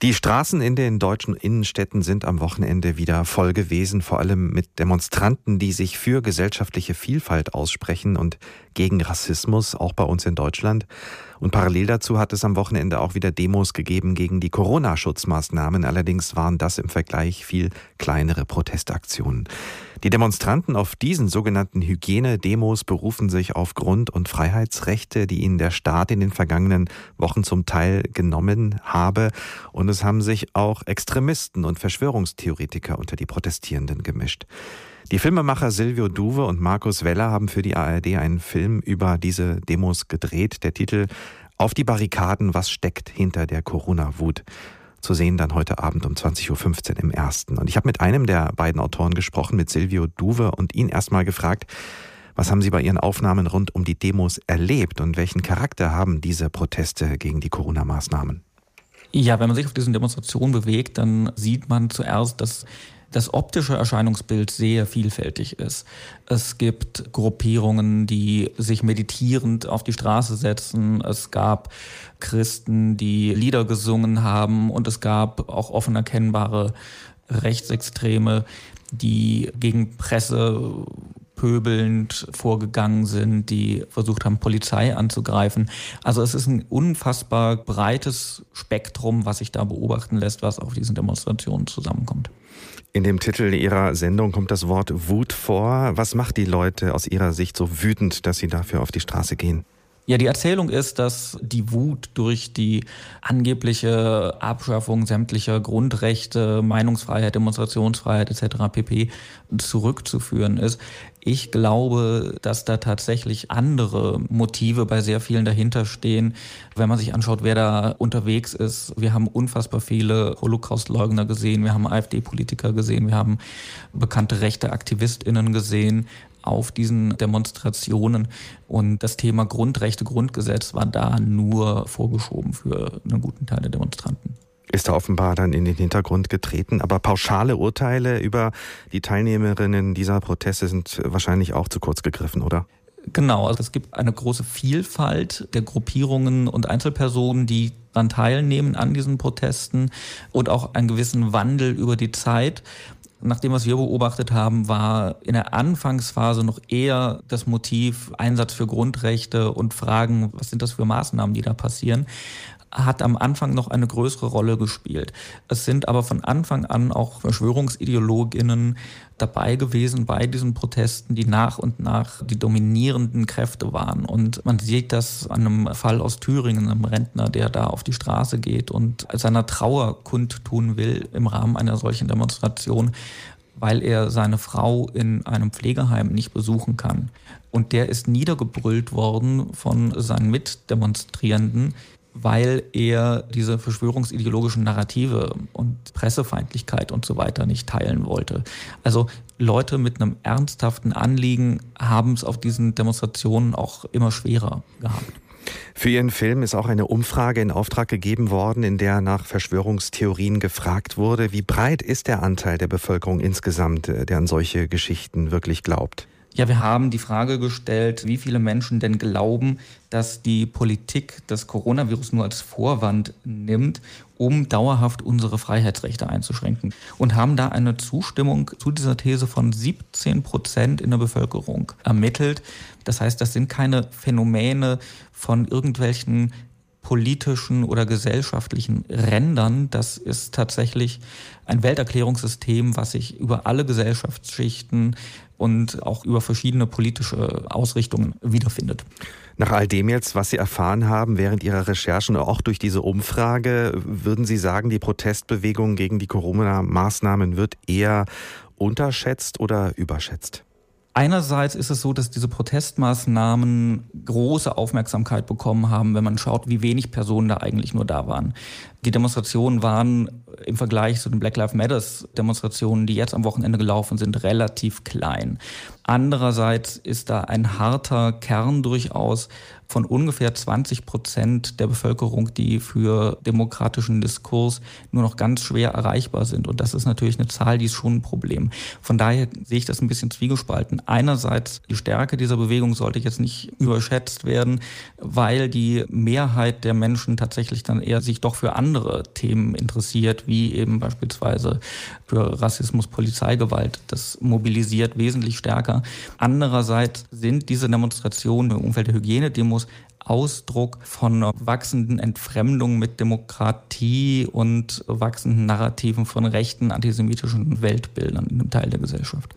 Die Straßen in den deutschen Innenstädten sind am Wochenende wieder voll gewesen, vor allem mit Demonstranten, die sich für gesellschaftliche Vielfalt aussprechen und gegen Rassismus, auch bei uns in Deutschland. Und parallel dazu hat es am Wochenende auch wieder Demos gegeben gegen die Corona-Schutzmaßnahmen. Allerdings waren das im Vergleich viel kleinere Protestaktionen. Die Demonstranten auf diesen sogenannten Hygienedemos berufen sich auf Grund- und Freiheitsrechte, die ihnen der Staat in den vergangenen Wochen zum Teil genommen habe. Und es haben sich auch Extremisten und Verschwörungstheoretiker unter die Protestierenden gemischt. Die Filmemacher Silvio Duve und Markus Weller haben für die ARD einen Film über diese Demos gedreht. Der Titel Auf die Barrikaden, was steckt hinter der Corona-Wut? Zu sehen dann heute Abend um 20.15 Uhr im ersten. Und ich habe mit einem der beiden Autoren gesprochen, mit Silvio Duve, und ihn erstmal gefragt, was haben Sie bei Ihren Aufnahmen rund um die Demos erlebt und welchen Charakter haben diese Proteste gegen die Corona-Maßnahmen? Ja, wenn man sich auf diesen Demonstrationen bewegt, dann sieht man zuerst, dass das optische Erscheinungsbild sehr vielfältig ist. Es gibt Gruppierungen, die sich meditierend auf die Straße setzen. Es gab Christen, die Lieder gesungen haben und es gab auch offen erkennbare Rechtsextreme, die gegen Presse pöbelnd vorgegangen sind, die versucht haben, Polizei anzugreifen. Also es ist ein unfassbar breites Spektrum, was sich da beobachten lässt, was auf diesen Demonstrationen zusammenkommt. In dem Titel Ihrer Sendung kommt das Wort Wut vor. Was macht die Leute aus Ihrer Sicht so wütend, dass sie dafür auf die Straße gehen? Ja, die Erzählung ist, dass die Wut durch die angebliche Abschaffung sämtlicher Grundrechte, Meinungsfreiheit, Demonstrationsfreiheit etc. pp. zurückzuführen ist. Ich glaube, dass da tatsächlich andere Motive bei sehr vielen dahinter stehen. Wenn man sich anschaut, wer da unterwegs ist, wir haben unfassbar viele Holocaust-Leugner gesehen, wir haben AfD-Politiker gesehen, wir haben bekannte rechte AktivistInnen gesehen, auf diesen Demonstrationen. Und das Thema Grundrechte, Grundgesetz war da nur vorgeschoben für einen guten Teil der Demonstranten ist da offenbar dann in den Hintergrund getreten. Aber pauschale Urteile über die Teilnehmerinnen dieser Proteste sind wahrscheinlich auch zu kurz gegriffen, oder? Genau, also es gibt eine große Vielfalt der Gruppierungen und Einzelpersonen, die daran teilnehmen an diesen Protesten und auch einen gewissen Wandel über die Zeit. Nach dem, was wir beobachtet haben, war in der Anfangsphase noch eher das Motiv Einsatz für Grundrechte und Fragen, was sind das für Maßnahmen, die da passieren hat am Anfang noch eine größere Rolle gespielt. Es sind aber von Anfang an auch Verschwörungsideologinnen dabei gewesen bei diesen Protesten, die nach und nach die dominierenden Kräfte waren. Und man sieht das an einem Fall aus Thüringen, einem Rentner, der da auf die Straße geht und seiner Trauer kundtun will im Rahmen einer solchen Demonstration, weil er seine Frau in einem Pflegeheim nicht besuchen kann. Und der ist niedergebrüllt worden von seinen Mitdemonstrierenden, weil er diese verschwörungsideologischen Narrative und Pressefeindlichkeit und so weiter nicht teilen wollte. Also Leute mit einem ernsthaften Anliegen haben es auf diesen Demonstrationen auch immer schwerer gehabt. Für Ihren Film ist auch eine Umfrage in Auftrag gegeben worden, in der nach Verschwörungstheorien gefragt wurde. Wie breit ist der Anteil der Bevölkerung insgesamt, äh, der an solche Geschichten wirklich glaubt? Ja, wir haben die Frage gestellt, wie viele Menschen denn glauben, dass die Politik das Coronavirus nur als Vorwand nimmt, um dauerhaft unsere Freiheitsrechte einzuschränken. Und haben da eine Zustimmung zu dieser These von 17 Prozent in der Bevölkerung ermittelt. Das heißt, das sind keine Phänomene von irgendwelchen politischen oder gesellschaftlichen Rändern. Das ist tatsächlich ein Welterklärungssystem, was sich über alle Gesellschaftsschichten und auch über verschiedene politische Ausrichtungen wiederfindet. Nach all dem jetzt, was Sie erfahren haben während Ihrer Recherchen, auch durch diese Umfrage, würden Sie sagen, die Protestbewegung gegen die Corona-Maßnahmen wird eher unterschätzt oder überschätzt? Einerseits ist es so, dass diese Protestmaßnahmen große Aufmerksamkeit bekommen haben, wenn man schaut, wie wenig Personen da eigentlich nur da waren. Die Demonstrationen waren im Vergleich zu den Black Lives Matters Demonstrationen, die jetzt am Wochenende gelaufen sind, relativ klein. Andererseits ist da ein harter Kern durchaus von ungefähr 20 Prozent der Bevölkerung, die für demokratischen Diskurs nur noch ganz schwer erreichbar sind. Und das ist natürlich eine Zahl, die ist schon ein Problem. Von daher sehe ich das ein bisschen zwiegespalten. Einerseits, die Stärke dieser Bewegung sollte jetzt nicht überschätzt werden, weil die Mehrheit der Menschen tatsächlich dann eher sich doch für andere andere Themen interessiert, wie eben beispielsweise für Rassismus, Polizeigewalt. Das mobilisiert wesentlich stärker. Andererseits sind diese Demonstrationen im Umfeld der Hygienedemos Ausdruck von wachsenden Entfremdung mit Demokratie und wachsenden Narrativen von rechten antisemitischen Weltbildern in einem Teil der Gesellschaft.